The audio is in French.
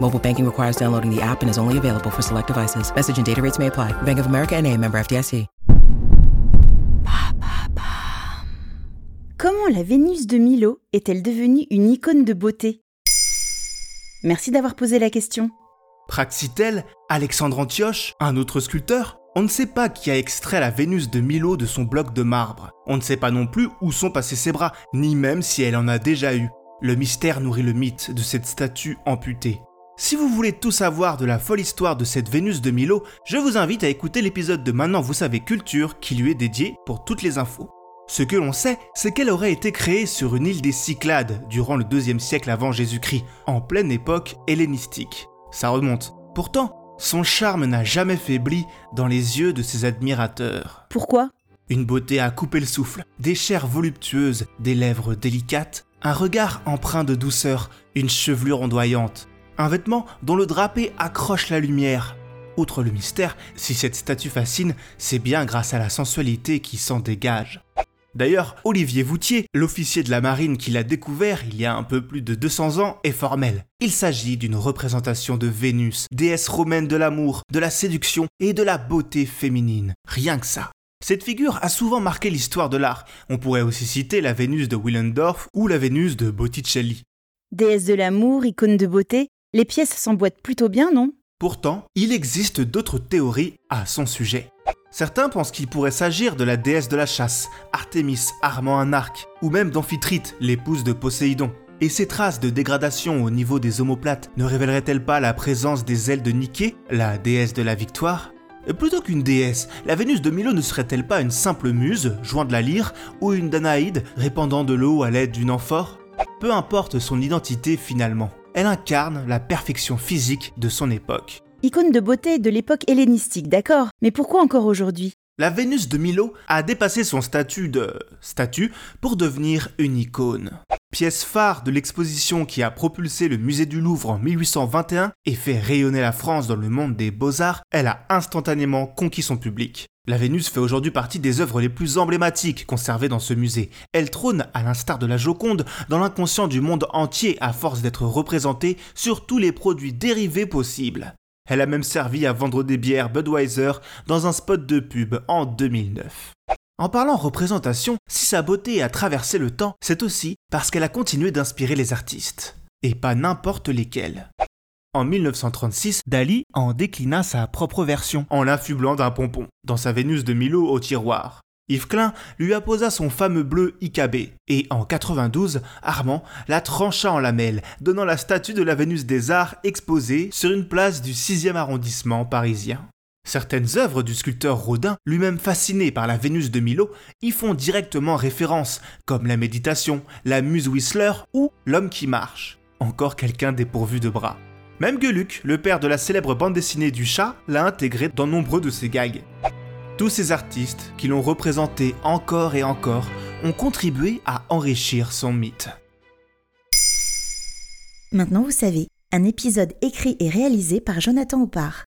Mobile banking requires downloading the app and is only available for select devices. Message and data rates may apply. Bank of America and a member FDIC. Comment la Vénus de Milo est-elle devenue une icône de beauté? Merci d'avoir posé la question. Praxitèle, Alexandre Antioche, un autre sculpteur? On ne sait pas qui a extrait la Vénus de Milo de son bloc de marbre. On ne sait pas non plus où sont passés ses bras, ni même si elle en a déjà eu. Le mystère nourrit le mythe de cette statue amputée. Si vous voulez tout savoir de la folle histoire de cette Vénus de Milo, je vous invite à écouter l'épisode de Maintenant vous savez culture qui lui est dédié pour toutes les infos. Ce que l'on sait, c'est qu'elle aurait été créée sur une île des Cyclades durant le 2 siècle avant Jésus-Christ, en pleine époque hellénistique. Ça remonte. Pourtant, son charme n'a jamais faibli dans les yeux de ses admirateurs. Pourquoi? Une beauté à couper le souffle, des chairs voluptueuses, des lèvres délicates, un regard empreint de douceur, une chevelure ondoyante, un vêtement dont le drapé accroche la lumière. Outre le mystère, si cette statue fascine, c'est bien grâce à la sensualité qui s'en dégage. D'ailleurs, Olivier Voutier, l'officier de la marine qui l'a découvert il y a un peu plus de 200 ans, est formel. Il s'agit d'une représentation de Vénus, déesse romaine de l'amour, de la séduction et de la beauté féminine. Rien que ça. Cette figure a souvent marqué l'histoire de l'art. On pourrait aussi citer la Vénus de Willendorf ou la Vénus de Botticelli. Déesse de l'amour, icône de beauté, les pièces s'emboîtent plutôt bien, non? Pourtant, il existe d'autres théories à son sujet. Certains pensent qu'il pourrait s'agir de la déesse de la chasse, Artémis armant un arc, ou même d'Amphitrite, l'épouse de Poséidon. Et ces traces de dégradation au niveau des omoplates ne révéleraient-elles pas la présence des ailes de Nike, la déesse de la victoire? Plutôt qu'une déesse, la Vénus de Milo ne serait-elle pas une simple muse, jouant de la lyre, ou une Danaïde, répandant de l'eau à l'aide d'une amphore? Peu importe son identité finalement, elle incarne la perfection physique de son époque. Icône de beauté de l'époque hellénistique, d'accord, mais pourquoi encore aujourd'hui? La Vénus de Milo a dépassé son statut de statue pour devenir une icône. Pièce phare de l'exposition qui a propulsé le musée du Louvre en 1821 et fait rayonner la France dans le monde des beaux-arts, elle a instantanément conquis son public. La Vénus fait aujourd'hui partie des œuvres les plus emblématiques conservées dans ce musée. Elle trône, à l'instar de la Joconde, dans l'inconscient du monde entier à force d'être représentée sur tous les produits dérivés possibles. Elle a même servi à vendre des bières Budweiser dans un spot de pub en 2009. En parlant représentation, si sa beauté a traversé le temps, c'est aussi parce qu'elle a continué d'inspirer les artistes. Et pas n'importe lesquels. En 1936, Dali en déclina sa propre version en l'affublant d'un pompon, dans sa Vénus de Milo au tiroir. Yves Klein lui apposa son fameux bleu IKB, et en 92, Armand la trancha en lamelles, donnant la statue de la Vénus des Arts exposée sur une place du 6e arrondissement parisien. Certaines œuvres du sculpteur Rodin, lui-même fasciné par la Vénus de Milo, y font directement référence, comme la méditation, la muse Whistler ou l'homme qui marche. Encore quelqu'un dépourvu de bras. Même Geluc, le père de la célèbre bande dessinée du chat, l'a intégré dans nombreux de ses gags. Tous ces artistes qui l'ont représenté encore et encore ont contribué à enrichir son mythe. Maintenant vous savez, un épisode écrit et réalisé par Jonathan Oppard.